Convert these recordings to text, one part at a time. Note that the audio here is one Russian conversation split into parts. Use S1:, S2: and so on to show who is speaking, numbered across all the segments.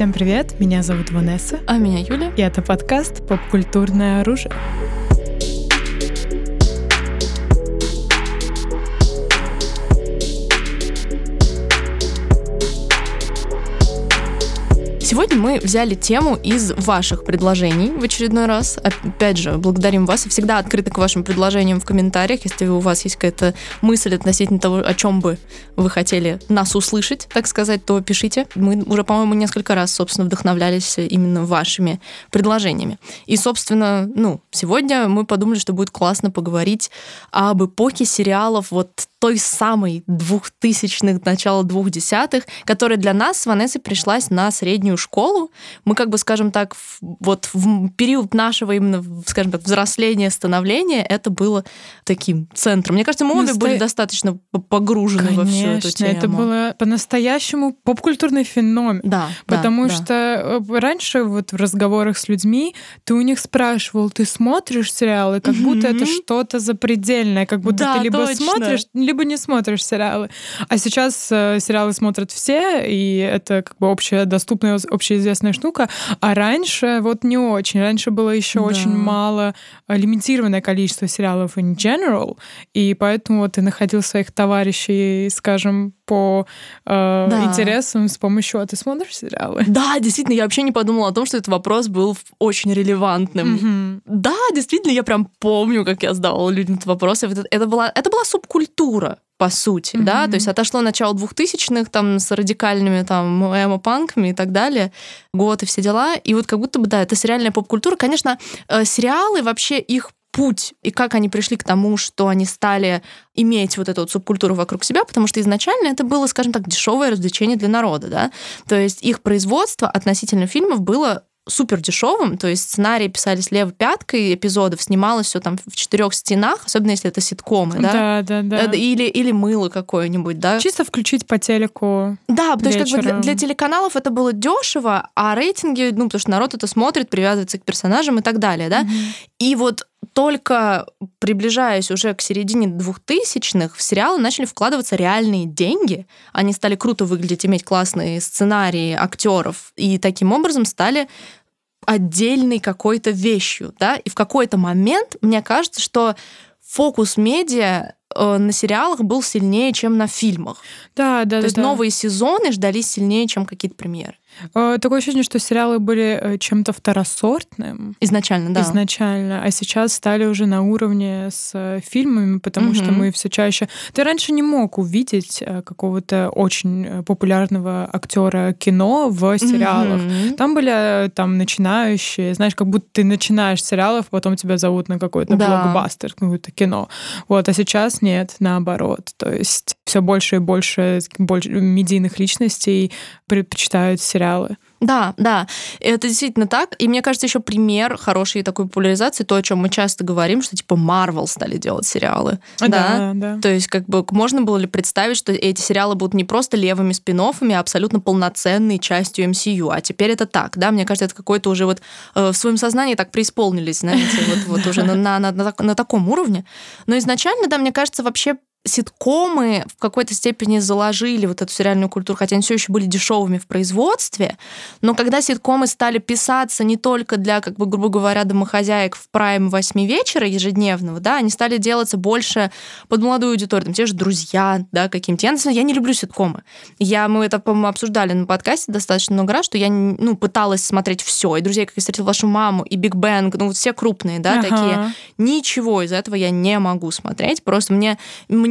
S1: Всем привет, меня зовут Ванесса.
S2: А меня Юля.
S1: И это подкаст «Попкультурное оружие».
S2: Сегодня мы взяли тему из ваших предложений в очередной раз. Опять же, благодарим вас всегда открыты к вашим предложениям в комментариях. Если у вас есть какая-то мысль относительно того, о чем бы вы хотели нас услышать, так сказать, то пишите. Мы уже, по-моему, несколько раз, собственно, вдохновлялись именно вашими предложениями. И, собственно, ну, сегодня мы подумали, что будет классно поговорить об эпохе сериалов вот той самой двухтысячных, начала двухдесятых, которая для нас с Ванессой пришлась на среднюю школу. Мы, как бы, скажем так, вот в период нашего именно, скажем так, взросления, становления, это было таким центром. Мне кажется, мы обе Насто... были достаточно погружены
S1: Конечно,
S2: во всю эту тему.
S1: это было по-настоящему попкультурный феномен.
S2: Да,
S1: Потому
S2: да,
S1: что да. Э, раньше вот в разговорах с людьми ты у них спрашивал, ты смотришь сериалы, как будто это что-то запредельное, как будто
S2: да,
S1: ты либо
S2: точно.
S1: смотришь, либо не смотришь сериалы. А сейчас э, сериалы смотрят все, и это как бы общая доступная, общеизвестная штука. А раньше вот не очень. Раньше было еще да. очень мало, э, лимитированное количество сериалов in general, и поэтому вот ты находил своих товарищей, скажем, по э, да. интересам с помощью... А ты смотришь сериалы?
S2: Да, действительно, я вообще не подумала о том, что этот вопрос был очень релевантным.
S1: Mm-hmm.
S2: Да, действительно, я прям помню, как я задавала людям этот вопрос. Это, это, была, это была субкультура по сути, mm-hmm. да, то есть отошло начало двухтысячных там с радикальными там эмо-панками и так далее, год и все дела, и вот как будто бы, да, это сериальная поп-культура. Конечно, э, сериалы вообще их путь и как они пришли к тому, что они стали иметь вот эту вот субкультуру вокруг себя, потому что изначально это было, скажем так, дешевое развлечение для народа, да, то есть их производство относительно фильмов было супер дешевым, то есть сценарии писались левой пяткой эпизодов, снималось все там в четырех стенах, особенно если это ситкомы,
S1: да? Да, да, да.
S2: Или, или мыло какое-нибудь, да?
S1: Чисто включить по телеку.
S2: Да, потому что как бы для, для телеканалов это было дешево, а рейтинги, ну, потому что народ это смотрит, привязывается к персонажам и так далее, да?
S1: Mm-hmm.
S2: И вот только приближаясь уже к середине двухтысячных, в сериалы начали вкладываться реальные деньги. Они стали круто выглядеть, иметь классные сценарии актеров, и таким образом стали отдельной какой-то вещью, да, и в какой-то момент мне кажется, что фокус медиа э, на сериалах был сильнее, чем на фильмах.
S1: Да, да,
S2: То
S1: да.
S2: есть
S1: да.
S2: новые сезоны ждались сильнее, чем какие-то премьеры.
S1: Э, такое ощущение, что сериалы были э, чем-то второсортным.
S2: Изначально, да.
S1: Изначально. А сейчас стали уже на уровне с э, фильмами, потому угу. что мы все чаще... Ты раньше не мог увидеть какого-то очень популярного актера кино в сериалах. Угу. Там были там начинающие, знаешь, как будто ты начинаешь сериалов, потом тебя зовут на какой-то да. блокбастер, какое-то кино. Вот, а сейчас нет, наоборот. То есть все больше и больше, больше медийных личностей предпочитают сериалы сериалы.
S2: Да, да, это действительно так. И мне кажется, еще пример хорошей такой популяризации, то, о чем мы часто говорим, что типа Marvel стали делать сериалы.
S1: Да, да, да.
S2: То есть, как бы, можно было ли представить, что эти сериалы будут не просто левыми спин а абсолютно полноценной частью MCU. А теперь это так, да? Мне кажется, это какой-то уже вот э, в своем сознании так преисполнились, знаете, вот, вот уже на, на, на, на, на таком уровне. Но изначально, да, мне кажется, вообще ситкомы в какой-то степени заложили вот эту сериальную культуру, хотя они все еще были дешевыми в производстве, но когда ситкомы стали писаться не только для, как бы, грубо говоря, домохозяек в прайм 8 вечера ежедневного, да, они стали делаться больше под молодую аудиторию, там, те же друзья, да, каким-то. Я, я не люблю ситкомы. Я, мы это, по-моему, обсуждали на подкасте достаточно много раз, что я, ну, пыталась смотреть все, и друзья, как я встретила вашу маму, и Биг Бэнг, ну, вот все крупные, да, ага. такие. Ничего из этого я не могу смотреть, просто мне мне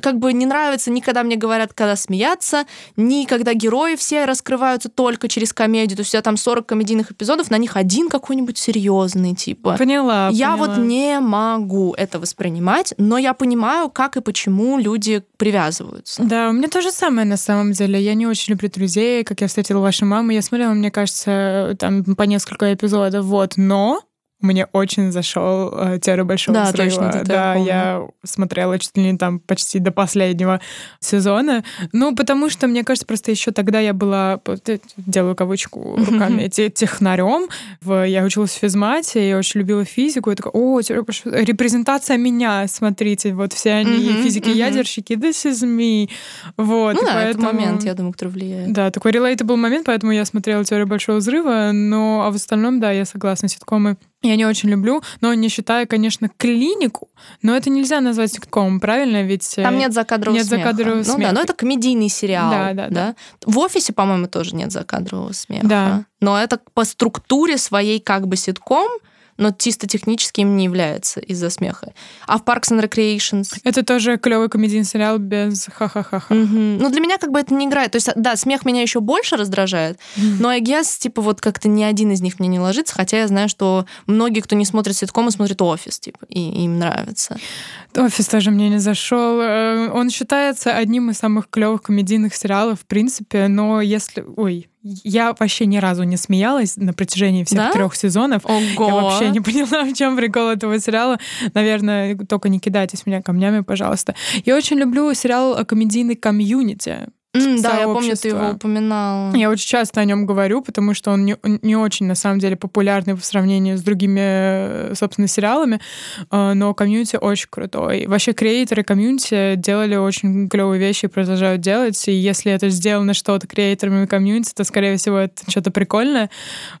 S2: как бы не нравится ни когда мне говорят, когда смеяться, ни когда герои все раскрываются только через комедию. То есть у тебя там 40 комедийных эпизодов, на них один какой-нибудь серьезный, типа.
S1: Поняла.
S2: Я
S1: поняла.
S2: вот не могу это воспринимать, но я понимаю, как и почему люди привязываются.
S1: Да, у меня то же самое на самом деле. Я не очень люблю друзей, как я встретила вашу маму. Я смотрела, мне кажется, там по несколько эпизодов, вот. Но мне очень зашел э, теория большого
S2: да,
S1: взрыва.
S2: Точно,
S1: да, я смотрела чуть ли не там почти до последнего сезона. Ну, потому что, мне кажется, просто еще тогда я была, делаю кавычку руками, технарем. Я училась в физмате, я очень любила физику. Я такая, о, теория большого... репрезентация меня, смотрите, вот все они физики-ядерщики, this is me. Вот,
S2: ну да, поэтому... это момент, я думаю, который влияет.
S1: Да, такой relatable момент, поэтому я смотрела теорию большого взрыва, но а в остальном, да, я согласна, ситкомы я не очень люблю, но не считая, конечно, клинику, но это нельзя назвать ситкомом, правильно? Ведь
S2: там э, нет закадрового
S1: нет
S2: смеха.
S1: закадрового
S2: ну,
S1: смеха.
S2: Да, но это комедийный сериал.
S1: Да, да, да.
S2: да. В офисе, по-моему, тоже нет закадрового смеха.
S1: Да.
S2: Но это по структуре своей как бы ситком, но чисто технически им не является из-за смеха. А в Parks and Recreations...
S1: Это тоже клевый комедийный сериал без ха-ха-ха-ха.
S2: Угу. Ну, для меня как бы это не играет. То есть, да, смех меня еще больше раздражает, но I guess, типа, вот как-то ни один из них мне не ложится, хотя я знаю, что многие, кто не смотрит ситкомы, смотрят офис, типа, и им нравится.
S1: Офис тоже мне не зашел. Э, он считается одним из самых клевых комедийных сериалов, в принципе, но если... Ой, я вообще ни разу не смеялась на протяжении всех да? трех сезонов.
S2: Ого.
S1: Я вообще не поняла, в чем прикол этого сериала. Наверное, только не кидайтесь меня камнями, пожалуйста. Я очень люблю сериал комедийный комьюнити.
S2: Mm, да, я помню, ты его упоминала.
S1: Я очень часто о нем говорю, потому что он не, не очень, на самом деле, популярный в сравнении с другими, э, собственно, сериалами, э, но Community очень крутой. Вообще, креаторы Community делали очень клевые вещи и продолжают делать, и если это сделано что-то креаторами Community, то, скорее всего, это что-то прикольное.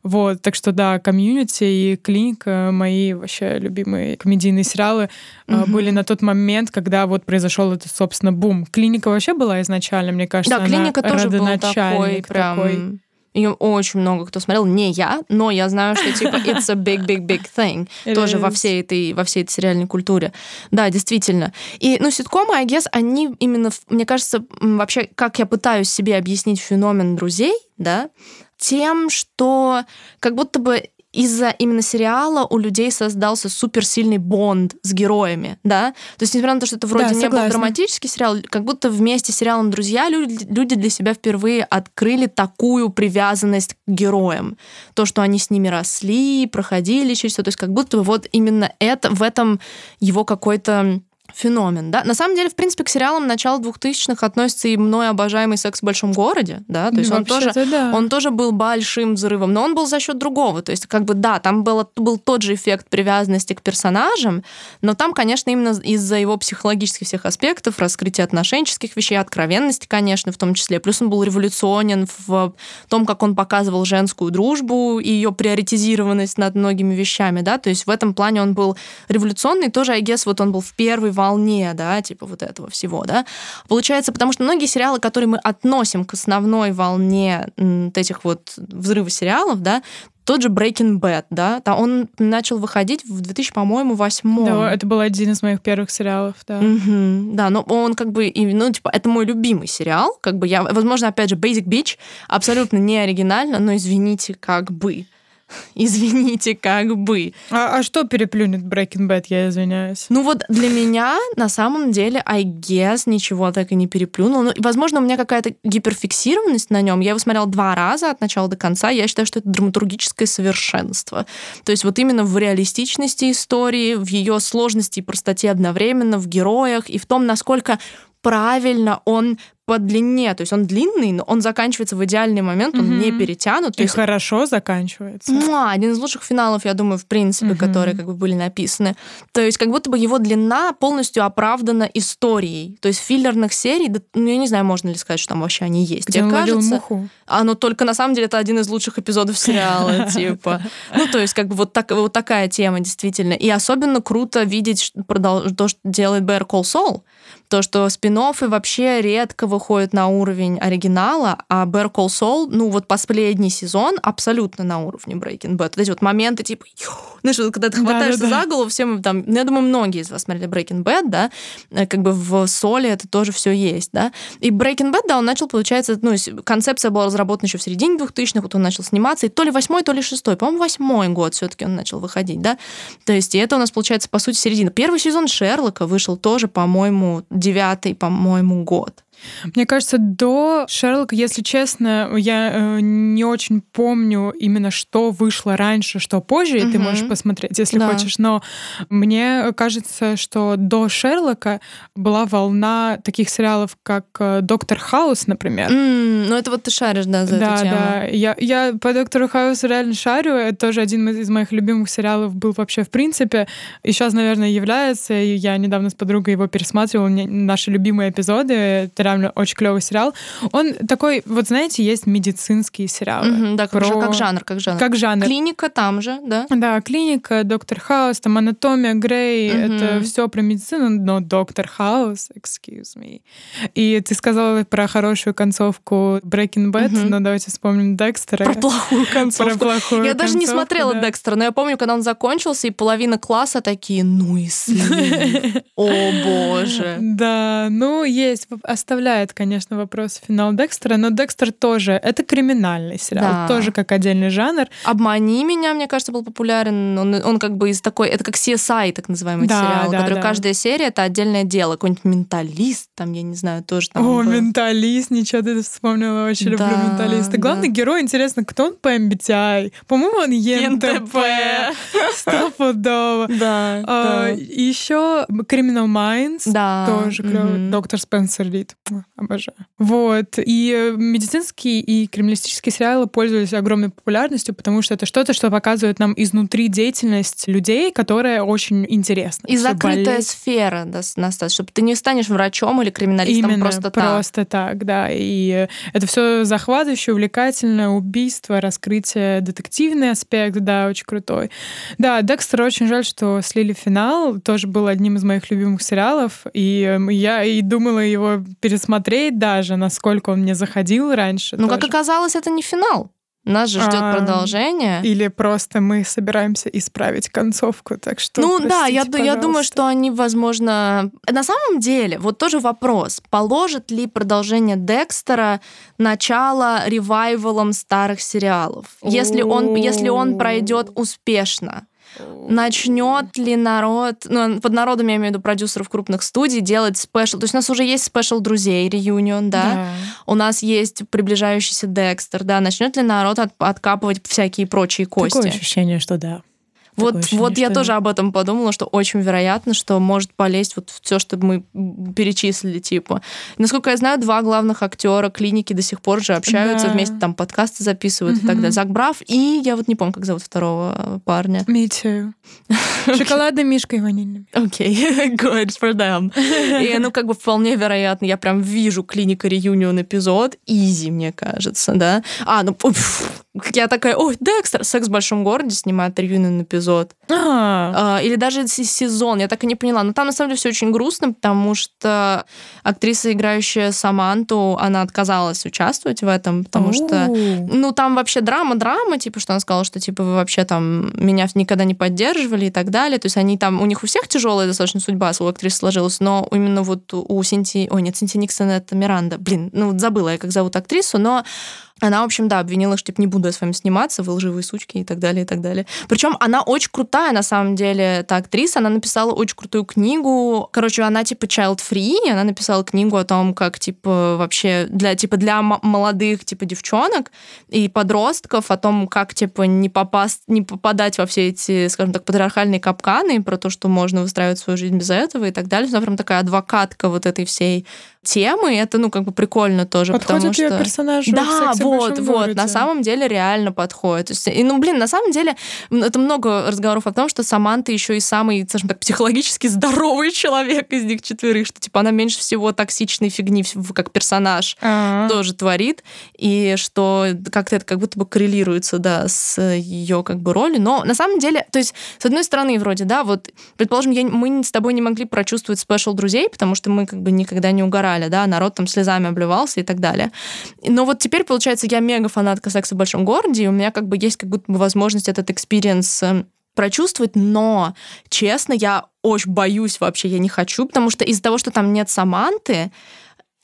S1: Вот, так что, да, Community и клиника — мои вообще любимые комедийные сериалы mm-hmm. были на тот момент, когда вот произошел этот, собственно, бум. Клиника вообще была изначально, мне кажется,
S2: кажется, да, клиника тоже был такой, прям... Такой. Ее очень много кто смотрел, не я, но я знаю, что типа it's a big, big, big thing It тоже is. во всей этой во всей этой сериальной культуре. Да, действительно. И ну ситкомы, I guess, они именно, мне кажется, вообще, как я пытаюсь себе объяснить феномен друзей, да, тем, что как будто бы из-за именно сериала у людей создался суперсильный бонд с героями, да? То есть, несмотря на то, что это вроде да, не согласна. был драматический сериал, как будто вместе с сериалом «Друзья» люди, люди для себя впервые открыли такую привязанность к героям. То, что они с ними росли, проходили через все. То есть, как будто вот именно это, в этом его какой-то феномен, да. На самом деле, в принципе, к сериалам начала 2000-х относится и мной обожаемый «Секс в большом городе», да, то есть он тоже,
S1: да.
S2: он тоже был большим взрывом, но он был за счет другого, то есть как бы, да, там было, был тот же эффект привязанности к персонажам, но там, конечно, именно из-за его психологических всех аспектов, раскрытия отношенческих вещей, откровенности, конечно, в том числе, плюс он был революционен в том, как он показывал женскую дружбу и ее приоритизированность над многими вещами, да, то есть в этом плане он был революционный, тоже, I guess, вот он был в первый волне, да, типа вот этого всего, да. Получается, потому что многие сериалы, которые мы относим к основной волне вот этих вот взрывов сериалов, да, тот же Breaking Bad, да, там он начал выходить в 2000, по-моему, восьмом.
S1: Да, это был один из моих первых сериалов, да.
S2: Угу, да, но он как бы, ну, типа, это мой любимый сериал, как бы я, возможно, опять же, Basic Beach абсолютно не оригинально, но извините, как бы. Извините, как бы.
S1: А, а что переплюнет Breaking Bad, я извиняюсь?
S2: Ну вот для меня на самом деле, I guess, ничего так и не переплюнул. Ну, возможно, у меня какая-то гиперфиксированность на нем. Я его смотрела два раза от начала до конца. Я считаю, что это драматургическое совершенство. То есть вот именно в реалистичности истории, в ее сложности и простоте одновременно, в героях и в том, насколько правильно он по длине, то есть он длинный, но он заканчивается в идеальный момент, он угу. не перетянут.
S1: И
S2: есть...
S1: хорошо заканчивается.
S2: Муа, один из лучших финалов, я думаю, в принципе, угу. которые как бы были написаны. То есть как будто бы его длина полностью оправдана историей. То есть филлерных серий, да, ну я не знаю, можно ли сказать, что там вообще они есть.
S1: Где
S2: Мне кажется,
S1: муху.
S2: оно только на самом деле это один из лучших эпизодов сериала, типа. Ну то есть как бы вот так вот такая тема действительно. И особенно круто видеть то, что делает Bear Call Saul, то, что спин вообще редко выходят на уровень оригинала, а Bear Call Saul, ну вот последний сезон абсолютно на уровне Breaking Bad. Вот эти вот моменты, типа, знаешь, вот, когда ты хватаешься да, да, за голову, все мы там, ну, я думаю, многие из вас смотрели Breaking Bad, да, э, как бы в Соле это тоже все есть, да. И Breaking Bad, да, он начал, получается, ну, концепция была разработана еще в середине 2000-х, вот он начал сниматься, и то ли восьмой, то ли шестой, по-моему, восьмой год все-таки он начал выходить, да. То есть и это у нас, получается, по сути, середина. Первый сезон Шерлока вышел тоже, по-моему, девятый, по-моему, год.
S1: Мне кажется, до Шерлока, если честно, я э, не очень помню именно, что вышло раньше, что позже, угу. и ты можешь посмотреть, если да. хочешь. Но мне кажется, что до Шерлока была волна таких сериалов, как э, Доктор Хаус, например.
S2: Mm, ну, это вот ты шаришь, да, за
S1: да,
S2: эту тему.
S1: Да, я, я по Доктору Хаусу реально шарю. Это тоже один из моих любимых сериалов был вообще в принципе. И сейчас, наверное, является. Я недавно с подругой его пересматривала. Наши любимые эпизоды. Это реально очень клевый сериал. Он такой, вот знаете, есть медицинские сериалы.
S2: Mm-hmm, да, как, про... как жанр, как жанр.
S1: Как жанр.
S2: Клиника там же, да?
S1: Да, клиника, Доктор Хаус, там анатомия Грей. Mm-hmm. Это все про медицину, но Доктор Хаус, excuse me. И ты сказала про хорошую концовку Breaking Bad, mm-hmm. но давайте вспомним Декстера.
S2: Про плохую концовку.
S1: Про плохую
S2: Я даже не смотрела
S1: да.
S2: Декстера, но я помню, когда он закончился, и половина класса такие, ну и. О боже.
S1: Да, ну есть, оставляет, конечно, вопрос финал Декстера, но Декстер тоже, это криминальный сериал, тоже как отдельный жанр.
S2: «Обмани меня», мне кажется, был популярен. Он, он как бы из такой, это как CSI, так называемый да, сериал, да, который да. каждая серия — это отдельное дело. Какой-нибудь менталист, там, я не знаю, тоже там
S1: О, был. менталист, ничего ты вспомнила, очень да, люблю менталиста. Главный да. герой, интересно, кто он по MBTI? По-моему, он ЕНТП. Стопудово.
S2: Да,
S1: а, Еще Criminal Minds. Да. Тоже клевый. Доктор Спенсер Рид. Обожаю. Вот. И медицинские и криминалистические сериалы пользовались огромной популярностью, потому что это что-то, что показывает нам изнутри деятельность людей, которая очень интересна.
S2: И закрытая болеть. сфера, да, Настас, чтобы ты не станешь врачом или криминалистом
S1: Именно,
S2: просто
S1: так. просто так, да. И это все захватывающе, увлекательно, убийство, раскрытие, детективный аспект, да, очень крутой. Да, Декстер очень жаль, что слили финал, тоже был одним из моих любимых сериалов, и я и думала его пересмотреть даже, насколько он мне заходил раньше.
S2: Ну, как оказалось, это не финал. Нас же ждет а, продолжение.
S1: Или просто мы собираемся исправить концовку, так что.
S2: Ну да, я, я думаю, что они, возможно. На самом деле, вот тоже вопрос: положит ли продолжение Декстера начало revival ом старых сериалов? Если он, если он пройдет успешно. Начнет ли народ, ну, под народом я имею в виду продюсеров крупных студий, делать special? То есть у нас уже есть special друзей, reunion, да? да. У нас есть приближающийся Декстер, да? Начнет ли народ от, откапывать всякие прочие кости?
S1: Такое ощущение, что да.
S2: Вот, ощущение, вот я тоже об этом подумала, что очень вероятно, что может полезть вот все, что мы перечислили, типа. Насколько я знаю, два главных актера клиники до сих пор же общаются, да. вместе там подкасты записывают угу. и так далее. Зак Брав и я вот не помню, как зовут второго парня.
S1: Me too. Шоколадный мишка и ванильный.
S2: Окей, okay. good for them. И, ну, как бы вполне вероятно, я прям вижу клиника реюнион эпизод, изи, мне кажется, да. А, ну, я такая, ой, Декстер, секс в большом городе снимает реюнион эпизод.
S1: А.
S2: или даже сезон, я так и не поняла. Но там, на самом деле, все очень грустно, потому что актриса, играющая Саманту, она отказалась участвовать в этом, потому что, ну, там вообще драма-драма, типа, что она сказала, что, типа, вы вообще там меня никогда не поддерживали и так далее. То есть они там, у них у всех тяжелая достаточно судьба у актрисы сложилась, но именно вот у Синти... Ой, нет, Синти Никсон это Миранда. Блин, ну вот забыла я, как зовут актрису, но она, в общем, да, обвинила, что типа не буду я с вами сниматься, вы лживые сучки и так далее, и так далее. Причем она очень крутая, на самом деле, эта актриса. Она написала очень крутую книгу. Короче, она типа child-free, она написала книгу о том, как типа вообще для типа для молодых типа девчонок и подростков, о том, как типа не попасть, не попадать во все эти, скажем так, патриархальные капканы, про то, что можно выстраивать свою жизнь без этого и так далее. Она прям такая адвокатка вот этой всей темы, это, ну, как бы прикольно тоже,
S1: Подходит
S2: потому что...
S1: персонажу
S2: Да, вот, вот, на самом деле реально подходит. То есть, и, ну, блин, на самом деле это много разговоров о том, что Саманта еще и самый, скажем так, психологически здоровый человек из них четверых, что, типа, она меньше всего токсичной фигни как персонаж А-а-а. тоже творит, и что как-то это как будто бы коррелируется, да, с ее как бы ролью. Но на самом деле, то есть, с одной стороны, вроде, да, вот, предположим, я, мы с тобой не могли прочувствовать special друзей, потому что мы как бы никогда не угорали орали, да, народ там слезами обливался и так далее. Но вот теперь, получается, я мега фанатка секса в большом городе, и у меня как бы есть как будто бы возможность этот experience эм, прочувствовать, но, честно, я очень боюсь вообще, я не хочу, потому что из-за того, что там нет Саманты,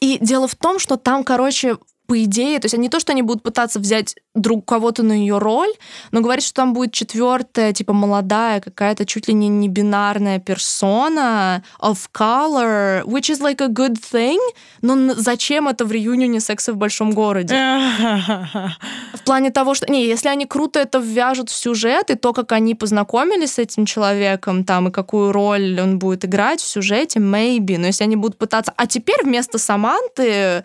S2: и дело в том, что там, короче, по идее, то есть не то, что они будут пытаться взять друг кого-то на ее роль, но говорит, что там будет четвертая, типа молодая какая-то чуть ли не не бинарная персона of color, which is like a good thing. Но зачем это в реюнионе секса в большом городе? в плане того, что не, если они круто это ввяжут в сюжет и то, как они познакомились с этим человеком, там и какую роль он будет играть в сюжете, maybe. Но если они будут пытаться, а теперь вместо Саманты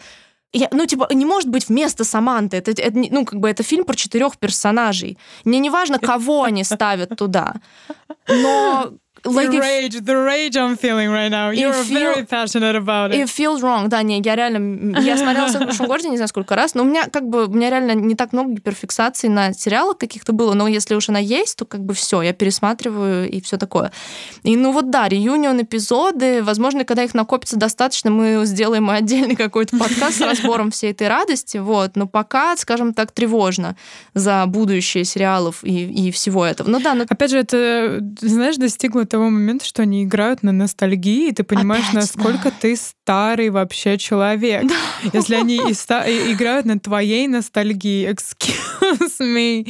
S2: я, ну, типа, не может быть вместо Саманты. Это, это, ну, как бы это фильм про четырех персонажей. Мне не важно, кого они ставят туда. Но
S1: like the rage, the rage I'm feeling right now. You're feel, very passionate about it.
S2: It feels wrong. Да, не, я реально... Я смотрела «Секс в большом городе» не знаю сколько раз, но у меня как бы... У меня реально не так много гиперфиксаций на сериалах каких-то было, но если уж она есть, то как бы все, я пересматриваю и все такое. И ну вот да, реюнион эпизоды, возможно, когда их накопится достаточно, мы сделаем отдельный какой-то подкаст с разбором всей этой радости, вот, но пока, скажем так, тревожно за будущее сериалов и, и всего этого. Ну да, но...
S1: Опять же, это, знаешь, достигло того момента, что они играют на ностальгии, и ты понимаешь, Опять, насколько да. ты старый вообще человек. Да. Если они и ста- и играют на твоей ностальгии, excuse me.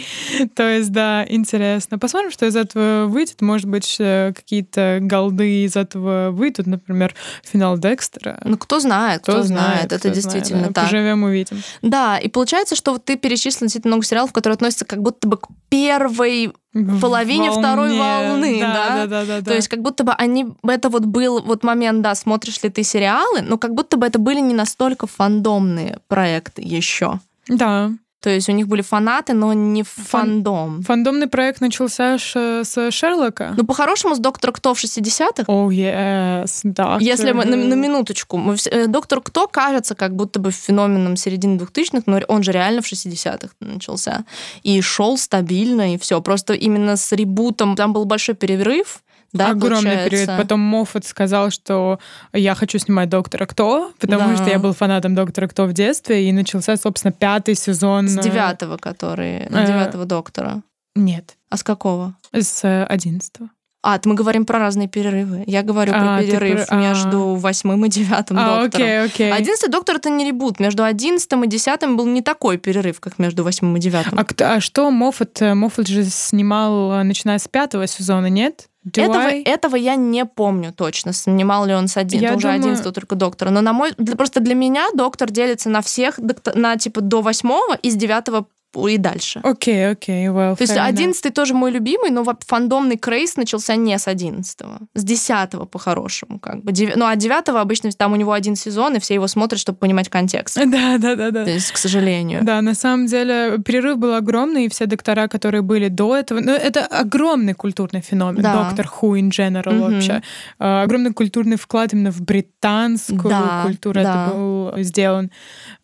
S1: То есть, да, интересно. Посмотрим, что из этого выйдет. Может быть, э, какие-то голды из этого выйдут, например, финал Декстера.
S2: Ну, кто знает, кто, кто знает. знает. Это кто действительно знает, да. так.
S1: Поживем, увидим.
S2: Да, и получается, что вот ты перечислил действительно много сериалов, которые относятся как будто бы к первой половине волне. второй волны, да, да? Да, да, да, да. То есть как будто бы они, это вот был вот момент, да, смотришь ли ты сериалы, но как будто бы это были не настолько фандомные проекты еще.
S1: Да.
S2: То есть у них были фанаты, но не фандом.
S1: Фандомный проект начался ш- с Шерлока?
S2: Ну, по-хорошему, с Доктора Кто в 60-х.
S1: О, oh, yes, да.
S2: Если мы на, на минуточку. Мы, э, Доктор Кто кажется как будто бы феноменом середины 2000-х, но он же реально в 60-х начался. И шел стабильно, и все. Просто именно с ребутом там был большой перерыв, да,
S1: Огромный
S2: получается.
S1: период. Потом Моффат сказал, что я хочу снимать «Доктора Кто», потому да. что я был фанатом «Доктора Кто» в детстве, и начался, собственно, пятый сезон.
S2: С э, девятого, который... Э, девятого «Доктора».
S1: Нет.
S2: А с какого?
S1: С э, одиннадцатого.
S2: А, мы говорим про разные перерывы. Я говорю а, про перерыв про... между восьмым и девятым а, доктором.
S1: Окей, окей.
S2: Одиннадцатый доктор это не ребут. Между одиннадцатым и десятым был не такой перерыв, как между восьмым и девятым.
S1: А, а что Моффат? Моффат же снимал, начиная с пятого сезона, нет?
S2: Этого, этого я не помню точно, снимал ли он с один, я уже думаю... 11 только доктора. Но на мой, просто для меня доктор делится на всех, на типа до восьмого и с девятого и дальше.
S1: Окей, okay, окей, okay, well,
S2: То есть одиннадцатый тоже мой любимый, но фандомный крейс начался не с одиннадцатого, с десятого по-хорошему, как бы. Ну, а девятого обычно там у него один сезон, и все его смотрят, чтобы понимать контекст.
S1: Да, да, да, да.
S2: То есть, к сожалению.
S1: Да, на самом деле перерыв был огромный, и все доктора, которые были до этого, ну, это огромный культурный феномен. Да. Доктор Ху in general mm-hmm. вообще. Uh, огромный культурный вклад именно в британскую да, культуру да. это был сделан.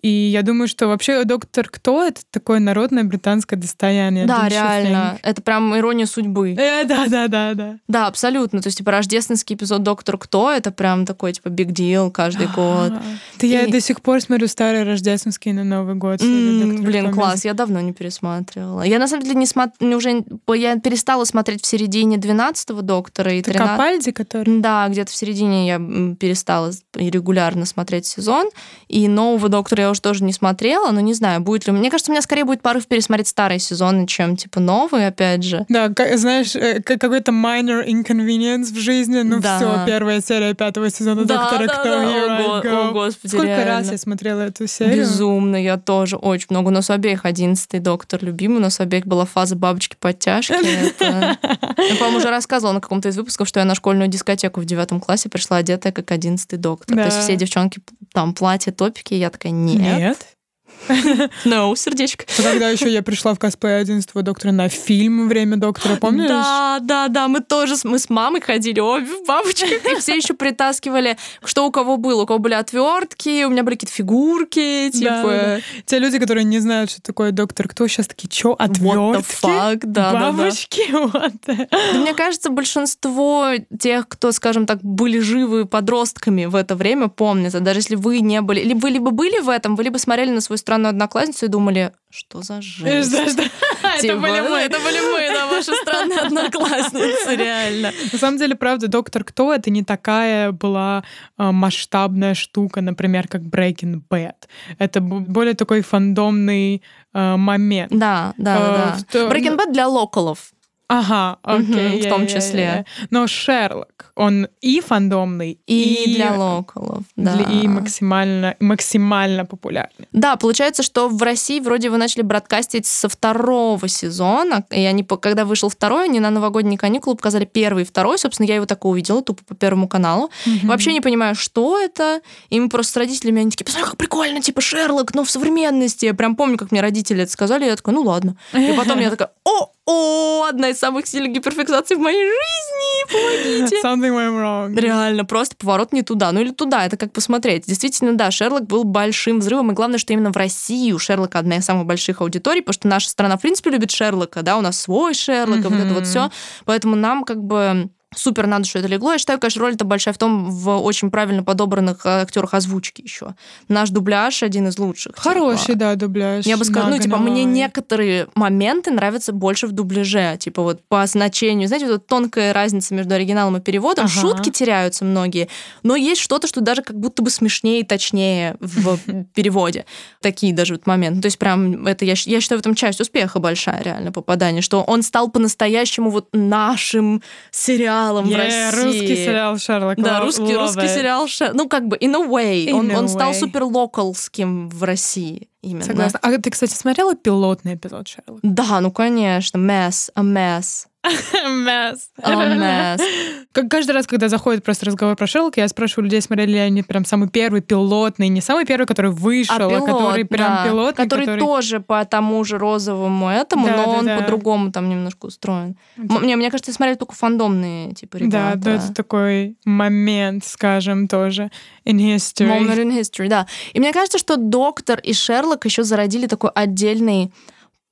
S1: И я думаю, что вообще доктор кто это такой народное британское достояние.
S2: Да, реально. Это прям ирония судьбы.
S1: Э, да, да, да, да.
S2: Да, абсолютно. То есть, типа, рождественский эпизод Доктор Кто это прям такой, типа, big deal каждый год.
S1: Да я до сих пор смотрю старые рождественские на Новый год.
S2: Блин, класс, я давно не пересматривала. Я на самом деле не смотрю, уже я перестала смотреть в середине 12-го доктора и 13
S1: Капальди, который?
S2: Да, где-то в середине я перестала регулярно смотреть сезон. И нового доктора я уже тоже не смотрела, но не знаю, будет ли... Мне кажется, у меня скорее будет порыв пересмотреть старые сезоны, чем, типа, новые, опять же.
S1: Да, как, знаешь, э, какой-то minor inconvenience в жизни, ну да. все, первая серия пятого сезона да, Доктора да, Кто, да.
S2: Here
S1: о,
S2: О, господи,
S1: Сколько
S2: реально.
S1: раз я смотрела эту серию?
S2: Безумно, я тоже очень много. У нас у обеих одиннадцатый Доктор любимый, у нас у обеих была фаза бабочки-подтяжки. Я, по-моему, уже рассказывала на каком-то из выпусков, что я на школьную дискотеку в девятом классе пришла одетая как одиннадцатый Доктор. То есть все девчонки там платье, топики, я такая, нет.
S1: Нет.
S2: No, сердечко.
S1: Когда еще я пришла в косплей 11 доктора на фильм «Время доктора», помнишь?
S2: Да, да, да, мы тоже, мы с мамой ходили обе в бабочках, и все еще притаскивали, что у кого было. У кого были отвертки, у меня были какие-то фигурки, типа...
S1: Те люди, которые не знают, что такое доктор, кто сейчас такие, что, отвертки? Бабочки?
S2: Да, мне кажется, большинство тех, кто, скажем так, были живы подростками в это время, помнят. Даже если вы не были... Вы либо были в этом, вы либо смотрели на свой страх странную одноклассницу и думали, что за жесть?
S1: Это
S2: Типа,
S1: были мы.
S2: Это были мы, да, ваши странные одноклассницы, реально.
S1: На самом деле, правда, «Доктор Кто» — это не такая была а, масштабная штука, например, как Breaking Bad. Это более такой фандомный а, момент.
S2: Да, да, да.
S1: то-
S2: Breaking Bad для локалов.
S1: Ага, окей.
S2: в том числе.
S1: Но Шерлок, он и фандомный,
S2: И, для локалов, да.
S1: для- и максимально, максимально популярный.
S2: Да, получается, что в России вроде вы начали бродкастить со второго сезона, и они, когда вышел второй, они на новогодние каникулы показали первый и второй, собственно, я его так и увидела, тупо по Первому каналу. Вообще не понимаю, что это, и мы просто с родителями, они такие, посмотри, как прикольно, типа Шерлок, но в современности. Я прям помню, как мне родители это сказали, я такая, ну ладно. И потом я такая, о, о, одна из самых сильных гиперфиксаций в моей жизни, помогите.
S1: Something went wrong.
S2: Реально, просто поворот не туда. Ну или туда, это как посмотреть. Действительно, да, Шерлок был большим взрывом, и главное, что именно в России у Шерлока одна из самых больших аудиторий, потому что наша страна, в принципе, любит Шерлока, да, у нас свой Шерлок, и вот это вот все. Поэтому нам как бы супер надо, что это легло. Я считаю, конечно, роль это большая в том, в очень правильно подобранных э, актерах озвучки еще. Наш дубляж один из лучших. типа.
S1: Хороший, да, дубляж.
S2: Я бы сказала, ну, типа, мне некоторые моменты нравятся больше в дубляже, типа вот по значению, знаете, вот тонкая разница между оригиналом и переводом,
S1: Ага.
S2: шутки теряются многие, но есть что-то, что даже как будто бы смешнее и точнее в переводе. Такие даже вот моменты. То есть прям это, я, я считаю, в этом часть успеха большая реально попадание, что он стал по-настоящему вот нашим сериалом в
S1: Yeah,
S2: России.
S1: русский сериал Шерлок.
S2: Да,
S1: Love-
S2: русский,
S1: love
S2: русский
S1: it.
S2: сериал, Ше- ну как бы in a way,
S1: In
S2: он,
S1: a
S2: он стал супер локалским в России именно.
S1: Согласна. А ты, кстати, смотрела пилотный эпизод Шерлока?
S2: Да, ну конечно, mess, a mess,
S1: Месс.
S2: a mess.
S1: Как каждый раз, когда заходит просто разговор про Шерлока, я спрашиваю людей, смотрели ли они прям самый первый пилотный, не самый первый, который вышел, а,
S2: пилот,
S1: который прям
S2: да,
S1: пилотный,
S2: который, тоже по тому же розовому этому,
S1: Да,
S2: но
S1: да,
S2: он
S1: да.
S2: по-другому там немножко устроен. М- Мне, мне кажется, смотрели только фандомные типа
S1: Да,
S2: ребята.
S1: да, это такой момент, скажем, тоже in history.
S2: Moment in history, да. И мне кажется, что Доктор и Шерлок еще зародили такой отдельный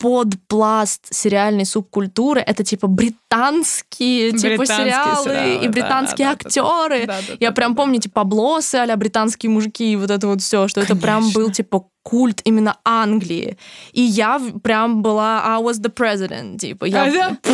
S2: подпласт сериальной субкультуры. Это типа британские, типа
S1: Британские
S2: сериалы,
S1: сериалы,
S2: и британские
S1: да, да, да.
S2: актеры.
S1: Да, да,
S2: Я
S1: да,
S2: прям
S1: да,
S2: помню, типа, блосы а британские мужики и вот это вот все, что это прям
S1: Конечно.
S2: был, типа, культ именно Англии. И я прям была I was the president, типа, я...
S1: А, да.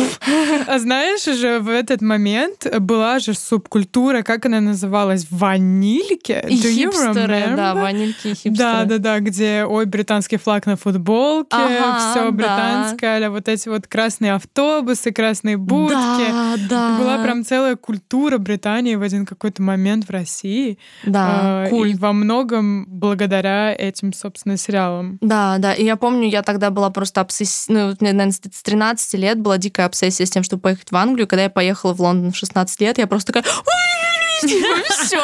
S1: А знаешь же, в этот момент была же субкультура, как она называлась, ванильки?
S2: И
S1: Do you
S2: хипстеры, да, ванильки и хипстеры.
S1: Да, да, да, где, ой, британский флаг на футболке,
S2: Ага,
S1: все
S2: да.
S1: британское, а вот эти вот красные автобусы, красные будки.
S2: Да, да.
S1: Была прям целая культура Британии в один какой-то момент в России.
S2: Да,
S1: А,
S2: культ.
S1: И во многом благодаря этим, собственно, сериалам.
S2: Да, да. И я помню, я тогда была просто обсессия... Ну, мне, наверное, с 13 лет была дикая обсессия с тем, чтобы поехать в Англию. Когда я поехала в Лондон в 16 лет, я просто такая... Все.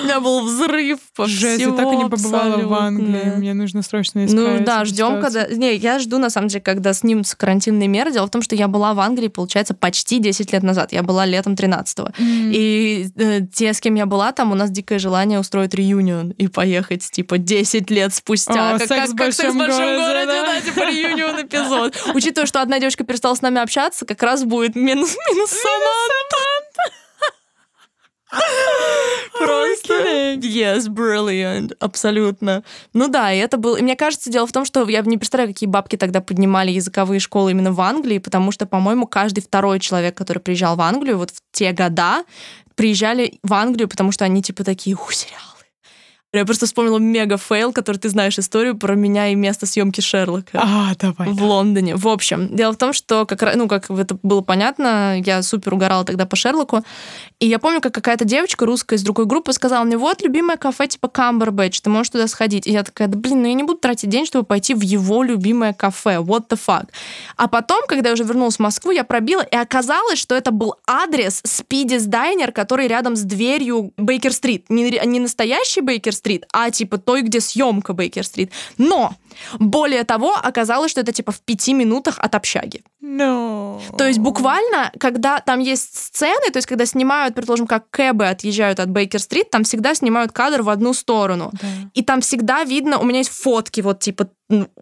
S2: У меня был взрыв по
S1: Жесть, я так и не побывала в Англии. Мне нужно срочно
S2: Ну
S1: исправить
S2: да,
S1: эту
S2: ждем, когда... Не, я жду, на самом деле, когда снимутся карантинные меры. Дело в том, что я была в Англии, получается, почти 10 лет назад. Я была летом 13-го.
S1: М.
S2: И э, те, с кем я была там, у нас дикое желание устроить реюнион и поехать, типа, 10 лет спустя. Как,
S1: «Секс
S2: как-
S1: в
S2: как «Секс в
S1: большом городе»,
S2: городе»,
S1: да.
S2: да, типа, реюнион эпизод. Учитывая, что одна девочка перестала с нами общаться, как раз будет минус, минус Саманта. Просто yes, brilliant, абсолютно. Ну да, и это был... И мне кажется, дело в том, что я не представляю, какие бабки тогда поднимали языковые школы именно в Англии, потому что, по-моему, каждый второй человек, который приезжал в Англию, вот в те года, приезжали в Англию, потому что они типа такие, ух, сериалы. Я просто вспомнила мега фейл, который ты знаешь историю про меня и место съемки Шерлока
S1: А, давай.
S2: в Лондоне. В общем, дело в том, что, как, ну, как это было понятно, я супер угорала тогда по Шерлоку, и я помню, как какая-то девочка русская из другой группы сказала мне, вот, любимое кафе типа Камбербэтч, ты можешь туда сходить. И я такая, да блин, ну я не буду тратить день, чтобы пойти в его любимое кафе, what the fuck. А потом, когда я уже вернулась в Москву, я пробила, и оказалось, что это был адрес Спидис Дайнер, который рядом с дверью Бейкер-стрит. Не, не настоящий Бейкер-стрит, а типа той, где съемка Бейкер-стрит. Но более того, оказалось, что это типа в пяти минутах от общаги.
S1: No.
S2: То есть буквально, когда там есть сцены, то есть когда снимают, предположим, как кэбы отъезжают от Бейкер-стрит, там всегда снимают кадр в одну сторону.
S1: Да.
S2: И там всегда видно, у меня есть фотки вот типа